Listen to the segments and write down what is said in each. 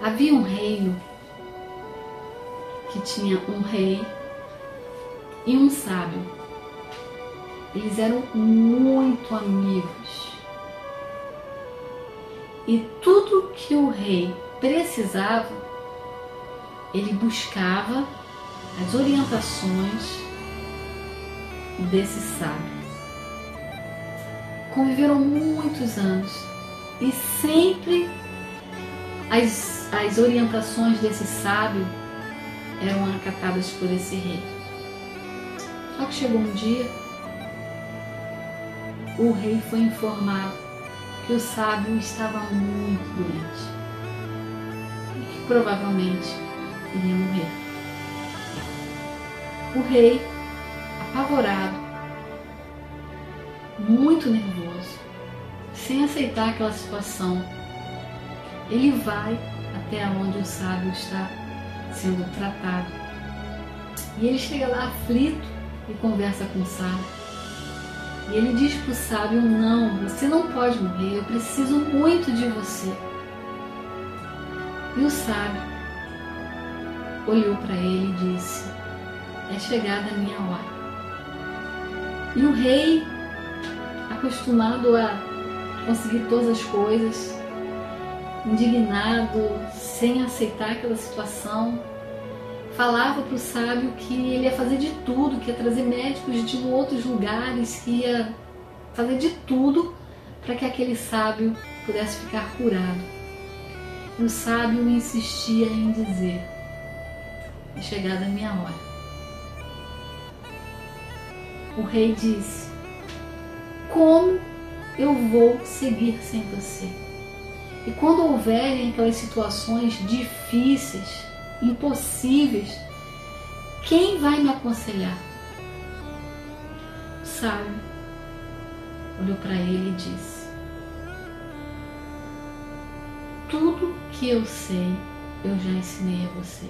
Havia um reino que tinha um rei e um sábio. Eles eram muito amigos. E tudo que o rei precisava, ele buscava as orientações desse sábio. Conviveram muitos anos e sempre as, as orientações desse sábio eram acatadas por esse rei. Só que chegou um dia, o rei foi informado que o sábio estava muito doente e que provavelmente iria morrer. O rei, apavorado, muito nervoso, sem aceitar aquela situação, ele vai até onde o sábio está sendo tratado. E ele chega lá aflito e conversa com o sábio. E ele diz para o sábio: Não, você não pode morrer, eu preciso muito de você. E o sábio olhou para ele e disse: É chegada a minha hora. E o rei, acostumado a conseguir todas as coisas, indignado, sem aceitar aquela situação, falava para o sábio que ele ia fazer de tudo, que ia trazer médicos de outros lugares, que ia fazer de tudo para que aquele sábio pudesse ficar curado. E o sábio insistia em dizer: É chegada a minha hora. O rei disse: Como eu vou seguir sem você? E quando houverem aquelas situações difíceis, impossíveis, quem vai me aconselhar? O sábio olhou para ele e disse: Tudo que eu sei, eu já ensinei a você.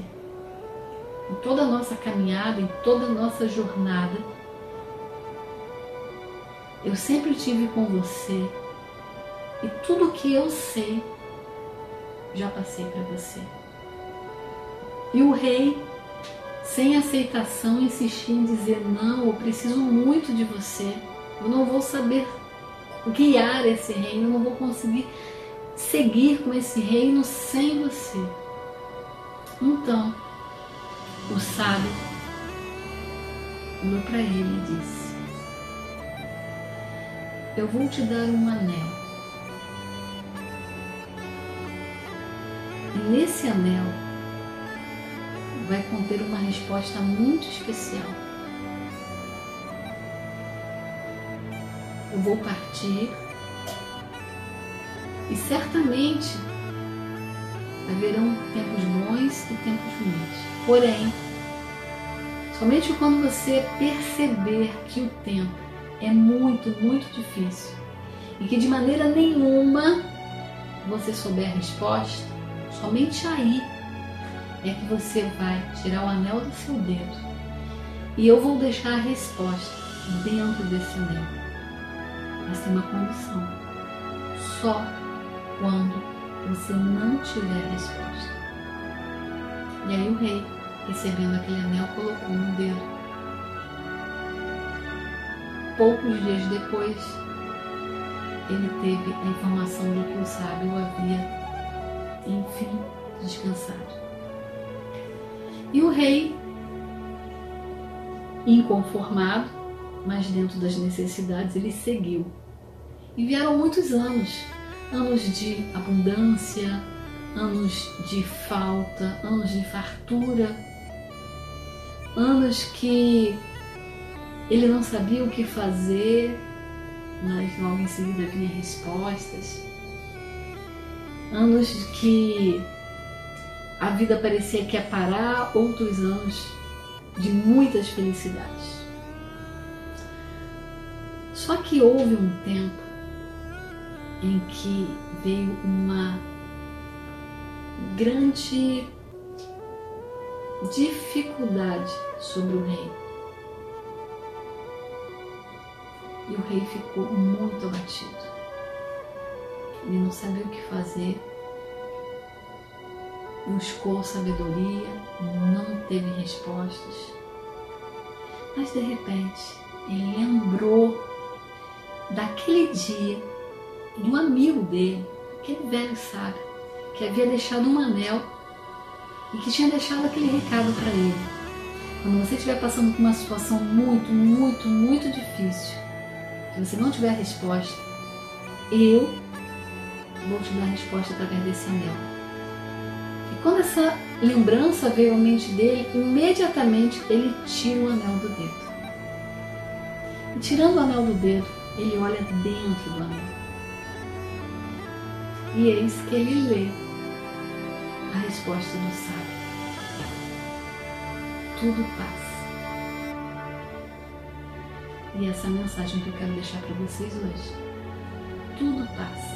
Em toda a nossa caminhada, em toda a nossa jornada, eu sempre tive com você e tudo que eu sei, já passei para você. E o rei, sem aceitação, insistia em dizer: Não, eu preciso muito de você. Eu não vou saber guiar esse reino, eu não vou conseguir seguir com esse reino sem você. Então, o sábio olhou para ele e disse: Eu vou te dar um anel. Nesse anel vai conter uma resposta muito especial. Eu vou partir e certamente haverão tempos bons e tempos ruins. Porém, somente quando você perceber que o tempo é muito, muito difícil e que de maneira nenhuma você souber a resposta, somente aí é que você vai tirar o anel do seu dedo e eu vou deixar a resposta dentro desse anel. Mas tem uma condição: só quando você não tiver a resposta. E aí o rei, recebendo aquele anel, colocou no dedo. Poucos dias depois, ele teve a informação de que o sábio havia, enfim, descansado. E o rei, inconformado, mas dentro das necessidades, ele seguiu. E vieram muitos anos anos de abundância, anos de falta, anos de fartura, anos que ele não sabia o que fazer, mas logo em seguida vinha respostas. Anos que a vida parecia que ia parar, outros anos de muitas felicidades. Só que houve um tempo em que veio uma grande dificuldade sobre o rei. E o rei ficou muito abatido. Ele não sabia o que fazer buscou sabedoria, não teve respostas. Mas de repente, ele lembrou daquele dia do amigo dele, aquele velho sábio, que havia deixado um anel e que tinha deixado aquele recado para ele. Quando você estiver passando por uma situação muito, muito, muito difícil, que você não tiver resposta, eu vou te dar a resposta através desse anel. E quando essa lembrança veio à mente dele, imediatamente ele tira o anel do dedo. E tirando o anel do dedo, ele olha dentro do anel. E eis que ele lê a resposta do sábio. Tudo passa. E essa é a mensagem que eu quero deixar para vocês hoje. Tudo passa.